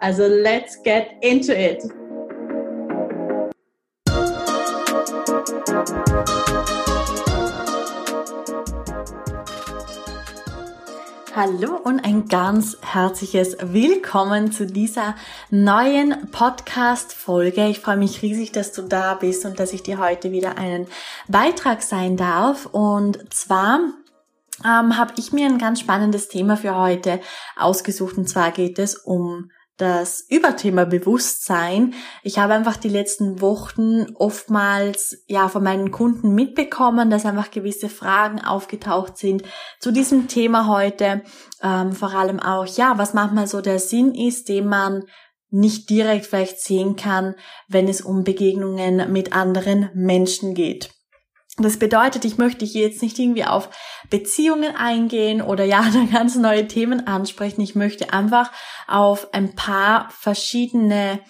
Also let's get into it! Hallo und ein ganz herzliches Willkommen zu dieser neuen Podcast-Folge. Ich freue mich riesig, dass du da bist und dass ich dir heute wieder einen Beitrag sein darf. Und zwar ähm, habe ich mir ein ganz spannendes Thema für heute ausgesucht. Und zwar geht es um das Überthema Bewusstsein. Ich habe einfach die letzten Wochen oftmals ja von meinen Kunden mitbekommen, dass einfach gewisse Fragen aufgetaucht sind zu diesem Thema heute. Ähm, vor allem auch ja, was manchmal so der Sinn ist, den man nicht direkt vielleicht sehen kann, wenn es um Begegnungen mit anderen Menschen geht. Das bedeutet, ich möchte hier jetzt nicht irgendwie auf Beziehungen eingehen oder ja, ganz neue Themen ansprechen. Ich möchte einfach auf ein paar verschiedene,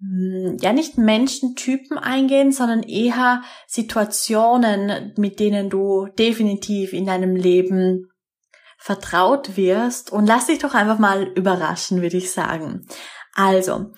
hm, ja nicht Menschentypen eingehen, sondern eher Situationen, mit denen du definitiv in deinem Leben vertraut wirst. Und lass dich doch einfach mal überraschen, würde ich sagen. Also,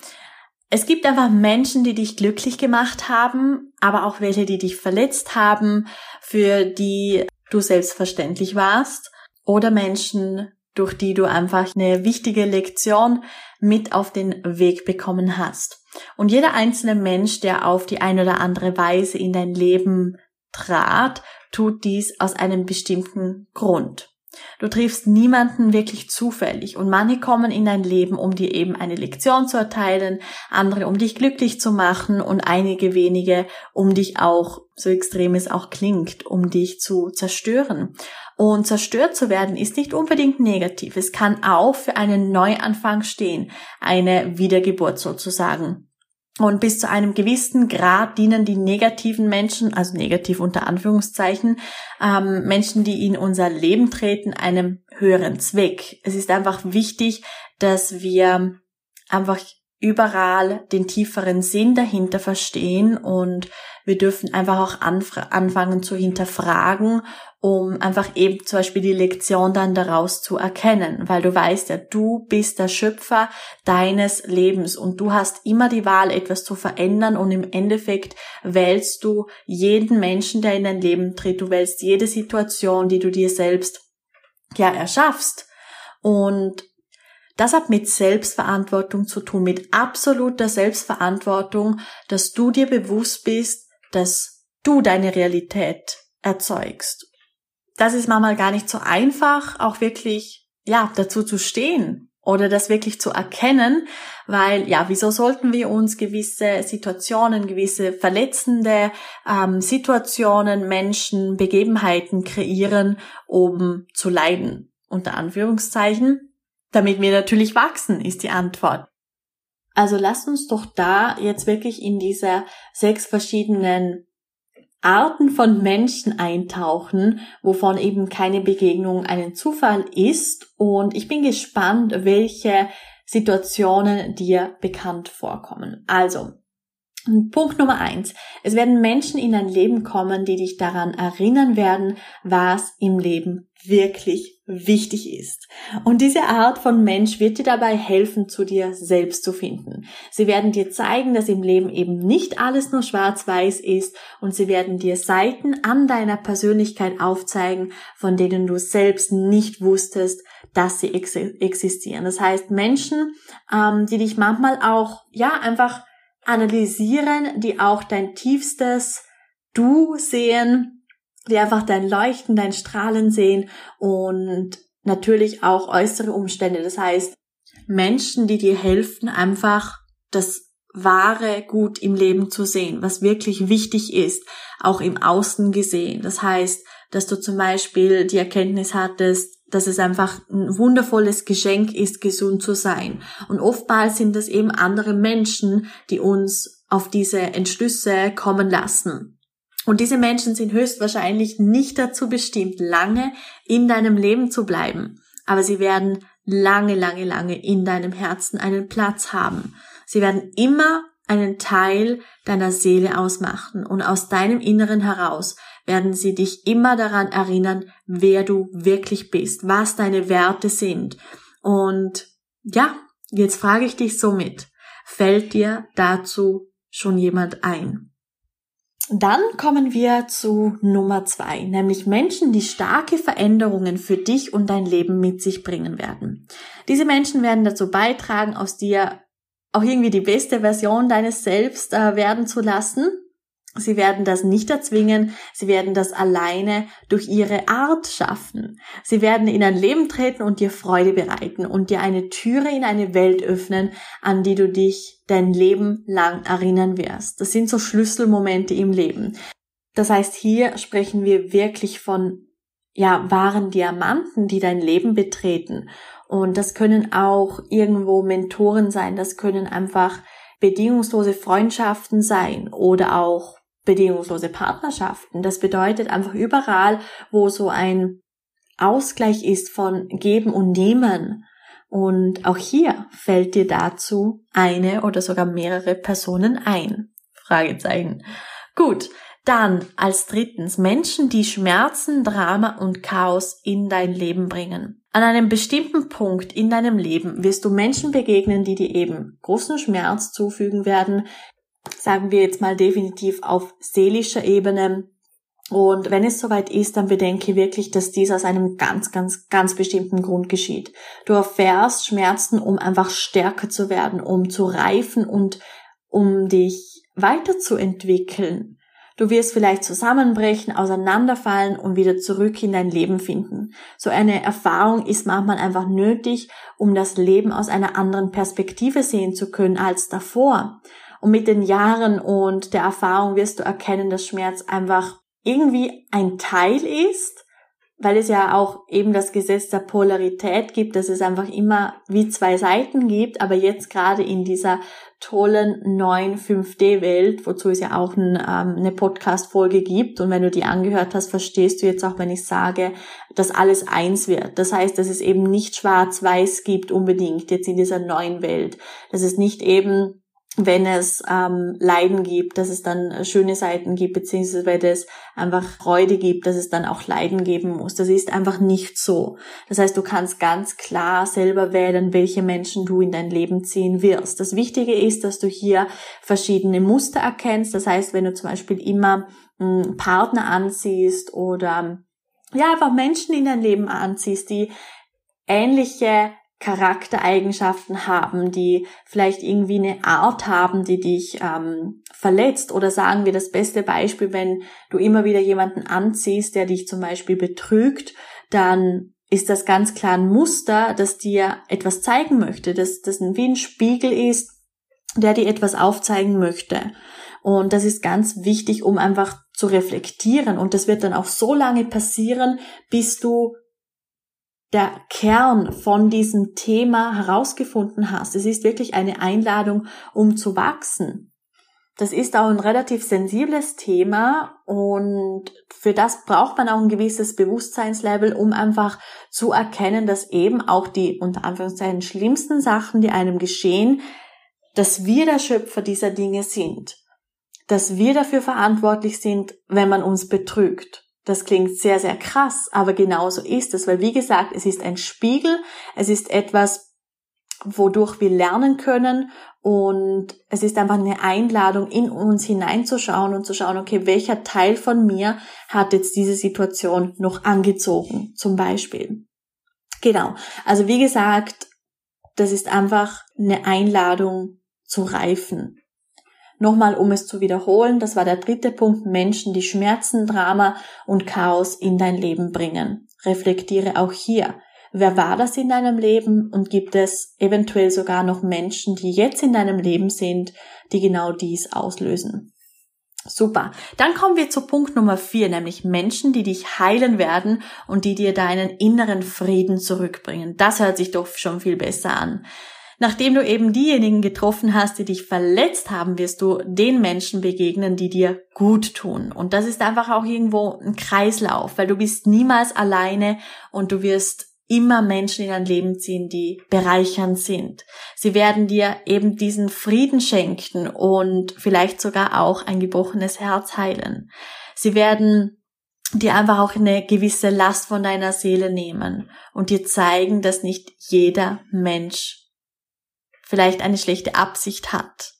es gibt einfach Menschen, die dich glücklich gemacht haben, aber auch welche, die dich verletzt haben, für die du selbstverständlich warst, oder Menschen, durch die du einfach eine wichtige Lektion mit auf den Weg bekommen hast. Und jeder einzelne Mensch, der auf die eine oder andere Weise in dein Leben trat, tut dies aus einem bestimmten Grund. Du triffst niemanden wirklich zufällig und manche kommen in dein Leben, um dir eben eine Lektion zu erteilen, andere um dich glücklich zu machen und einige wenige, um dich auch, so extrem es auch klingt, um dich zu zerstören. Und zerstört zu werden ist nicht unbedingt negativ. Es kann auch für einen Neuanfang stehen, eine Wiedergeburt sozusagen. Und bis zu einem gewissen Grad dienen die negativen Menschen, also negativ unter Anführungszeichen, ähm, Menschen, die in unser Leben treten, einem höheren Zweck. Es ist einfach wichtig, dass wir einfach überall den tieferen Sinn dahinter verstehen und wir dürfen einfach auch anfangen zu hinterfragen, um einfach eben zum Beispiel die Lektion dann daraus zu erkennen, weil du weißt ja, du bist der Schöpfer deines Lebens und du hast immer die Wahl, etwas zu verändern und im Endeffekt wählst du jeden Menschen, der in dein Leben tritt, du wählst jede Situation, die du dir selbst ja erschaffst. Und das hat mit Selbstverantwortung zu tun, mit absoluter Selbstverantwortung, dass du dir bewusst bist, dass du deine Realität erzeugst. Das ist manchmal gar nicht so einfach, auch wirklich, ja, dazu zu stehen oder das wirklich zu erkennen, weil ja, wieso sollten wir uns gewisse Situationen, gewisse verletzende ähm, Situationen, Menschen, Begebenheiten kreieren, um zu leiden, unter Anführungszeichen, damit wir natürlich wachsen, ist die Antwort. Also lasst uns doch da jetzt wirklich in diese sechs verschiedenen Arten von Menschen eintauchen, wovon eben keine Begegnung einen Zufall ist. Und ich bin gespannt, welche Situationen dir bekannt vorkommen. Also, Punkt Nummer eins. Es werden Menschen in dein Leben kommen, die dich daran erinnern werden, was im Leben wirklich wichtig ist. Und diese Art von Mensch wird dir dabei helfen, zu dir selbst zu finden. Sie werden dir zeigen, dass im Leben eben nicht alles nur schwarz-weiß ist und sie werden dir Seiten an deiner Persönlichkeit aufzeigen, von denen du selbst nicht wusstest, dass sie ex existieren. Das heißt, Menschen, ähm, die dich manchmal auch, ja, einfach analysieren, die auch dein tiefstes Du sehen, die einfach dein Leuchten, dein Strahlen sehen und natürlich auch äußere Umstände. Das heißt, Menschen, die dir helfen, einfach das wahre Gut im Leben zu sehen, was wirklich wichtig ist, auch im Außen gesehen. Das heißt, dass du zum Beispiel die Erkenntnis hattest, dass es einfach ein wundervolles Geschenk ist, gesund zu sein. Und oftmals sind es eben andere Menschen, die uns auf diese Entschlüsse kommen lassen. Und diese Menschen sind höchstwahrscheinlich nicht dazu bestimmt, lange in deinem Leben zu bleiben. Aber sie werden lange, lange, lange in deinem Herzen einen Platz haben. Sie werden immer einen Teil deiner Seele ausmachen und aus deinem Inneren heraus werden sie dich immer daran erinnern, wer du wirklich bist, was deine Werte sind. Und ja, jetzt frage ich dich somit, fällt dir dazu schon jemand ein? Dann kommen wir zu Nummer zwei, nämlich Menschen, die starke Veränderungen für dich und dein Leben mit sich bringen werden. Diese Menschen werden dazu beitragen, aus dir auch irgendwie die beste Version deines Selbst äh, werden zu lassen. Sie werden das nicht erzwingen, sie werden das alleine durch ihre Art schaffen. Sie werden in ein Leben treten und dir Freude bereiten und dir eine Türe in eine Welt öffnen, an die du dich dein Leben lang erinnern wirst. Das sind so Schlüsselmomente im Leben. Das heißt, hier sprechen wir wirklich von ja, wahren Diamanten, die dein Leben betreten. Und das können auch irgendwo Mentoren sein, das können einfach bedingungslose Freundschaften sein oder auch bedingungslose Partnerschaften. Das bedeutet einfach überall, wo so ein Ausgleich ist von Geben und Nehmen. Und auch hier fällt dir dazu eine oder sogar mehrere Personen ein. Fragezeichen. Gut, dann als drittens Menschen, die Schmerzen, Drama und Chaos in dein Leben bringen. An einem bestimmten Punkt in deinem Leben wirst du Menschen begegnen, die dir eben großen Schmerz zufügen werden, sagen wir jetzt mal definitiv auf seelischer Ebene. Und wenn es soweit ist, dann bedenke wirklich, dass dies aus einem ganz, ganz, ganz bestimmten Grund geschieht. Du erfährst Schmerzen, um einfach stärker zu werden, um zu reifen und um dich weiterzuentwickeln. Du wirst vielleicht zusammenbrechen, auseinanderfallen und wieder zurück in dein Leben finden. So eine Erfahrung ist manchmal einfach nötig, um das Leben aus einer anderen Perspektive sehen zu können als davor. Und mit den Jahren und der Erfahrung wirst du erkennen, dass Schmerz einfach irgendwie ein Teil ist, weil es ja auch eben das Gesetz der Polarität gibt, dass es einfach immer wie zwei Seiten gibt, aber jetzt gerade in dieser tollen neuen 5D-Welt, wozu es ja auch ein, ähm, eine Podcast-Folge gibt. Und wenn du die angehört hast, verstehst du jetzt auch, wenn ich sage, dass alles eins wird. Das heißt, dass es eben nicht schwarz-weiß gibt unbedingt jetzt in dieser neuen Welt. Dass es nicht eben wenn es ähm, Leiden gibt, dass es dann schöne Seiten gibt, beziehungsweise wenn es einfach Freude gibt, dass es dann auch Leiden geben muss. Das ist einfach nicht so. Das heißt, du kannst ganz klar selber wählen, welche Menschen du in dein Leben ziehen wirst. Das Wichtige ist, dass du hier verschiedene Muster erkennst. Das heißt, wenn du zum Beispiel immer einen Partner anziehst oder ja, einfach Menschen in dein Leben anziehst, die ähnliche Charaktereigenschaften haben, die vielleicht irgendwie eine Art haben, die dich ähm, verletzt. Oder sagen wir das beste Beispiel, wenn du immer wieder jemanden anziehst, der dich zum Beispiel betrügt, dann ist das ganz klar ein Muster, das dir etwas zeigen möchte, dass das wie ein Spiegel ist, der dir etwas aufzeigen möchte. Und das ist ganz wichtig, um einfach zu reflektieren. Und das wird dann auch so lange passieren, bis du der Kern von diesem Thema herausgefunden hast. Es ist wirklich eine Einladung, um zu wachsen. Das ist auch ein relativ sensibles Thema und für das braucht man auch ein gewisses Bewusstseinslevel, um einfach zu erkennen, dass eben auch die unter Anführungszeichen schlimmsten Sachen, die einem geschehen, dass wir der Schöpfer dieser Dinge sind. Dass wir dafür verantwortlich sind, wenn man uns betrügt. Das klingt sehr, sehr krass, aber genauso ist es, weil wie gesagt, es ist ein Spiegel, es ist etwas, wodurch wir lernen können und es ist einfach eine Einladung, in uns hineinzuschauen und zu schauen, okay, welcher Teil von mir hat jetzt diese Situation noch angezogen, zum Beispiel. Genau. Also wie gesagt, das ist einfach eine Einladung zu reifen. Nochmal, um es zu wiederholen, das war der dritte Punkt, Menschen, die Schmerzen, Drama und Chaos in dein Leben bringen. Reflektiere auch hier. Wer war das in deinem Leben und gibt es eventuell sogar noch Menschen, die jetzt in deinem Leben sind, die genau dies auslösen? Super. Dann kommen wir zu Punkt Nummer vier, nämlich Menschen, die dich heilen werden und die dir deinen inneren Frieden zurückbringen. Das hört sich doch schon viel besser an. Nachdem du eben diejenigen getroffen hast, die dich verletzt haben, wirst du den Menschen begegnen, die dir gut tun. Und das ist einfach auch irgendwo ein Kreislauf, weil du bist niemals alleine und du wirst immer Menschen in dein Leben ziehen, die bereichernd sind. Sie werden dir eben diesen Frieden schenken und vielleicht sogar auch ein gebrochenes Herz heilen. Sie werden dir einfach auch eine gewisse Last von deiner Seele nehmen und dir zeigen, dass nicht jeder Mensch vielleicht eine schlechte Absicht hat.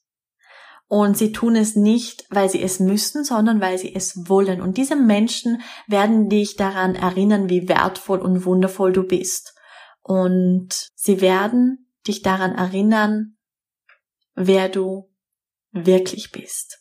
Und sie tun es nicht, weil sie es müssen, sondern weil sie es wollen. Und diese Menschen werden dich daran erinnern, wie wertvoll und wundervoll du bist. Und sie werden dich daran erinnern, wer du wirklich bist.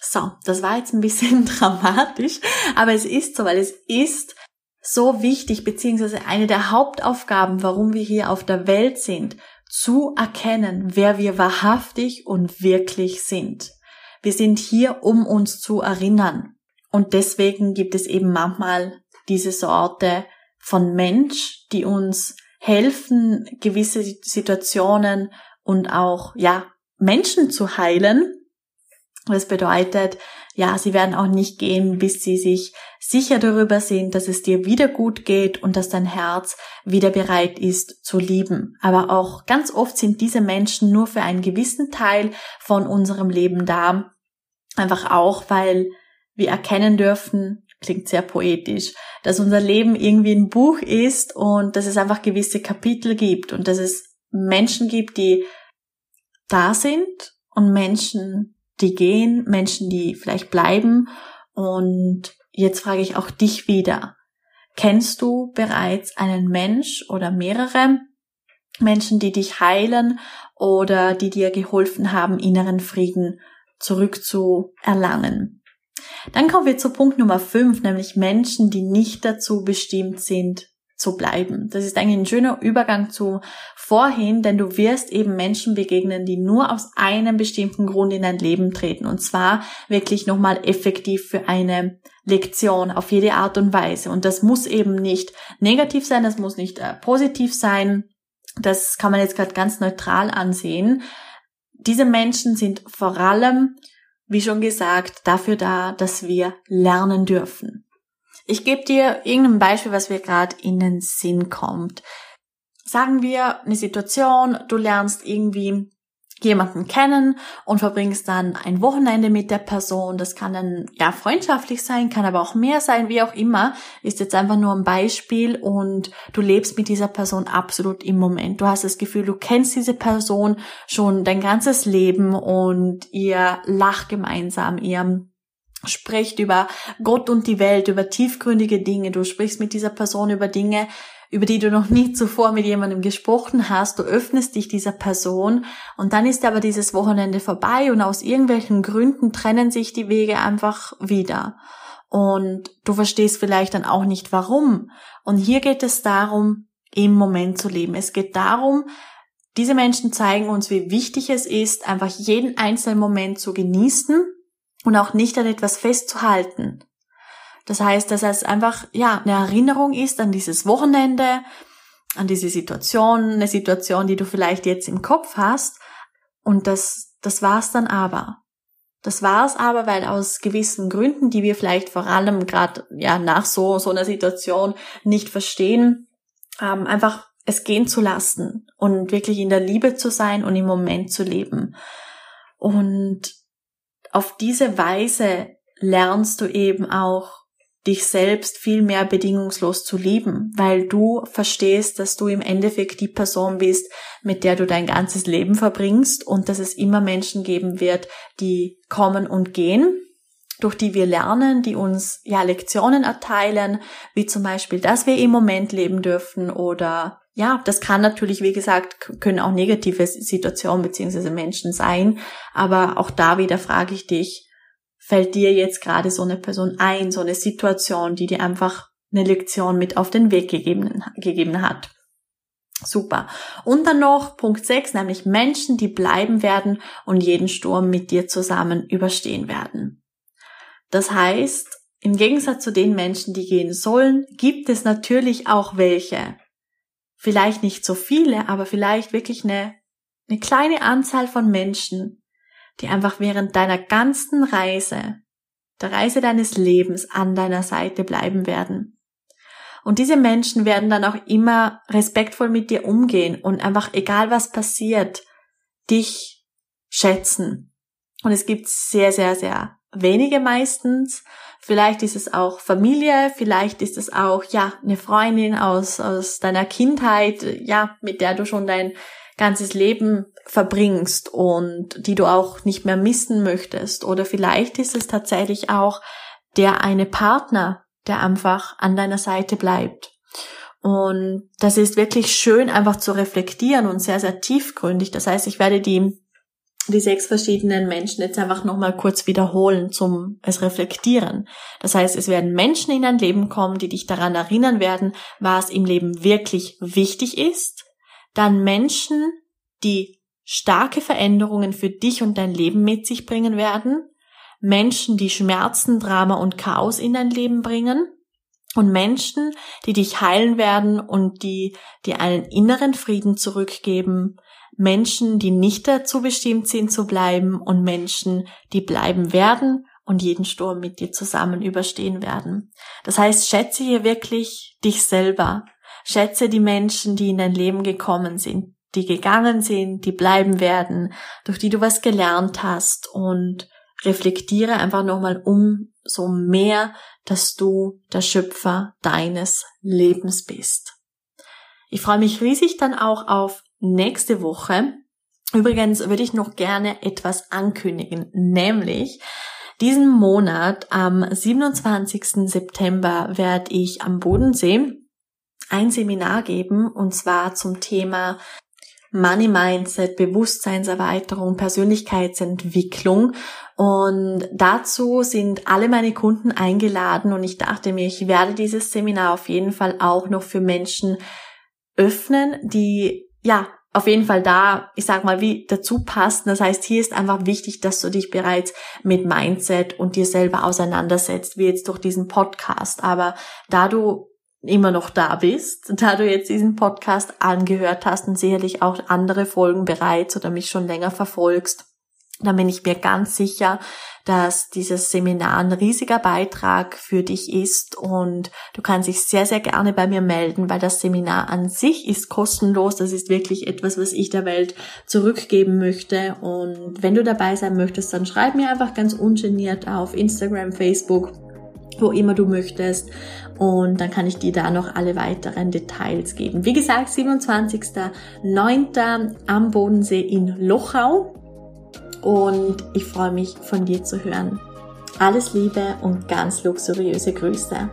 So, das war jetzt ein bisschen dramatisch, aber es ist so, weil es ist so wichtig, beziehungsweise eine der Hauptaufgaben, warum wir hier auf der Welt sind, zu erkennen, wer wir wahrhaftig und wirklich sind. Wir sind hier, um uns zu erinnern. Und deswegen gibt es eben manchmal diese Sorte von Mensch, die uns helfen, gewisse Situationen und auch, ja, Menschen zu heilen, das bedeutet, ja, sie werden auch nicht gehen, bis sie sich sicher darüber sind, dass es dir wieder gut geht und dass dein Herz wieder bereit ist zu lieben. Aber auch ganz oft sind diese Menschen nur für einen gewissen Teil von unserem Leben da. Einfach auch, weil wir erkennen dürfen, klingt sehr poetisch, dass unser Leben irgendwie ein Buch ist und dass es einfach gewisse Kapitel gibt und dass es Menschen gibt, die da sind und Menschen, die gehen, Menschen, die vielleicht bleiben. Und jetzt frage ich auch dich wieder. Kennst du bereits einen Mensch oder mehrere Menschen, die dich heilen oder die dir geholfen haben, inneren Frieden zurückzuerlangen? Dann kommen wir zu Punkt Nummer 5, nämlich Menschen, die nicht dazu bestimmt sind, zu bleiben. Das ist eigentlich ein schöner Übergang zu vorhin, denn du wirst eben Menschen begegnen, die nur aus einem bestimmten Grund in dein Leben treten und zwar wirklich nochmal effektiv für eine Lektion auf jede Art und Weise. Und das muss eben nicht negativ sein, das muss nicht äh, positiv sein. Das kann man jetzt gerade ganz neutral ansehen. Diese Menschen sind vor allem, wie schon gesagt, dafür da, dass wir lernen dürfen. Ich gebe dir irgendein Beispiel, was mir gerade in den Sinn kommt. Sagen wir eine Situation, du lernst irgendwie jemanden kennen und verbringst dann ein Wochenende mit der Person. Das kann dann ja freundschaftlich sein, kann aber auch mehr sein, wie auch immer. Ist jetzt einfach nur ein Beispiel und du lebst mit dieser Person absolut im Moment. Du hast das Gefühl, du kennst diese Person schon dein ganzes Leben und ihr lacht gemeinsam, ihr spricht über Gott und die Welt, über tiefgründige Dinge. Du sprichst mit dieser Person über Dinge, über die du noch nie zuvor mit jemandem gesprochen hast. Du öffnest dich dieser Person und dann ist aber dieses Wochenende vorbei und aus irgendwelchen Gründen trennen sich die Wege einfach wieder. Und du verstehst vielleicht dann auch nicht warum. Und hier geht es darum, im Moment zu leben. Es geht darum, diese Menschen zeigen uns, wie wichtig es ist, einfach jeden einzelnen Moment zu genießen und auch nicht an etwas festzuhalten. Das heißt, dass es einfach, ja, eine Erinnerung ist an dieses Wochenende, an diese Situation, eine Situation, die du vielleicht jetzt im Kopf hast. Und das, das war's dann aber. Das war's aber, weil aus gewissen Gründen, die wir vielleicht vor allem gerade ja nach so so einer Situation nicht verstehen, ähm, einfach es gehen zu lassen und wirklich in der Liebe zu sein und im Moment zu leben. Und auf diese Weise lernst du eben auch dich selbst viel mehr bedingungslos zu lieben, weil du verstehst, dass du im Endeffekt die Person bist, mit der du dein ganzes Leben verbringst und dass es immer Menschen geben wird, die kommen und gehen, durch die wir lernen, die uns ja Lektionen erteilen, wie zum Beispiel, dass wir im Moment leben dürfen oder ja, das kann natürlich, wie gesagt, können auch negative Situationen beziehungsweise Menschen sein. Aber auch da wieder frage ich dich, fällt dir jetzt gerade so eine Person ein, so eine Situation, die dir einfach eine Lektion mit auf den Weg gegeben, gegeben hat? Super. Und dann noch Punkt 6, nämlich Menschen, die bleiben werden und jeden Sturm mit dir zusammen überstehen werden. Das heißt, im Gegensatz zu den Menschen, die gehen sollen, gibt es natürlich auch welche. Vielleicht nicht so viele, aber vielleicht wirklich eine, eine kleine Anzahl von Menschen, die einfach während deiner ganzen Reise, der Reise deines Lebens an deiner Seite bleiben werden. Und diese Menschen werden dann auch immer respektvoll mit dir umgehen und einfach egal was passiert, dich schätzen. Und es gibt sehr, sehr, sehr wenige meistens. Vielleicht ist es auch Familie, vielleicht ist es auch, ja, eine Freundin aus, aus deiner Kindheit, ja, mit der du schon dein ganzes Leben verbringst und die du auch nicht mehr missen möchtest. Oder vielleicht ist es tatsächlich auch der eine Partner, der einfach an deiner Seite bleibt. Und das ist wirklich schön einfach zu reflektieren und sehr, sehr tiefgründig. Das heißt, ich werde die die sechs verschiedenen Menschen jetzt einfach nochmal kurz wiederholen zum es reflektieren. Das heißt, es werden Menschen in dein Leben kommen, die dich daran erinnern werden, was im Leben wirklich wichtig ist. Dann Menschen, die starke Veränderungen für dich und dein Leben mit sich bringen werden. Menschen, die Schmerzen, Drama und Chaos in dein Leben bringen. Und Menschen, die dich heilen werden und die dir einen inneren Frieden zurückgeben, Menschen, die nicht dazu bestimmt sind zu bleiben und Menschen, die bleiben werden und jeden Sturm mit dir zusammen überstehen werden. Das heißt, schätze hier wirklich dich selber. Schätze die Menschen, die in dein Leben gekommen sind, die gegangen sind, die bleiben werden, durch die du was gelernt hast und reflektiere einfach nochmal umso mehr, dass du der Schöpfer deines Lebens bist. Ich freue mich riesig dann auch auf nächste Woche. Übrigens würde ich noch gerne etwas ankündigen, nämlich diesen Monat am 27. September werde ich am Bodensee ein Seminar geben und zwar zum Thema Money Mindset, Bewusstseinserweiterung, Persönlichkeitsentwicklung. Und dazu sind alle meine Kunden eingeladen und ich dachte mir, ich werde dieses Seminar auf jeden Fall auch noch für Menschen öffnen, die ja, auf jeden Fall da, ich sag mal, wie dazu passt. Das heißt, hier ist einfach wichtig, dass du dich bereits mit Mindset und dir selber auseinandersetzt, wie jetzt durch diesen Podcast. Aber da du immer noch da bist, da du jetzt diesen Podcast angehört hast und sicherlich auch andere Folgen bereits oder mich schon länger verfolgst, dann bin ich mir ganz sicher, dass dieses Seminar ein riesiger Beitrag für dich ist und du kannst dich sehr, sehr gerne bei mir melden, weil das Seminar an sich ist kostenlos. Das ist wirklich etwas, was ich der Welt zurückgeben möchte. Und wenn du dabei sein möchtest, dann schreib mir einfach ganz ungeniert auf Instagram, Facebook, wo immer du möchtest. Und dann kann ich dir da noch alle weiteren Details geben. Wie gesagt, 27.09. am Bodensee in Lochau und ich freue mich von dir zu hören. Alles Liebe und ganz luxuriöse Grüße.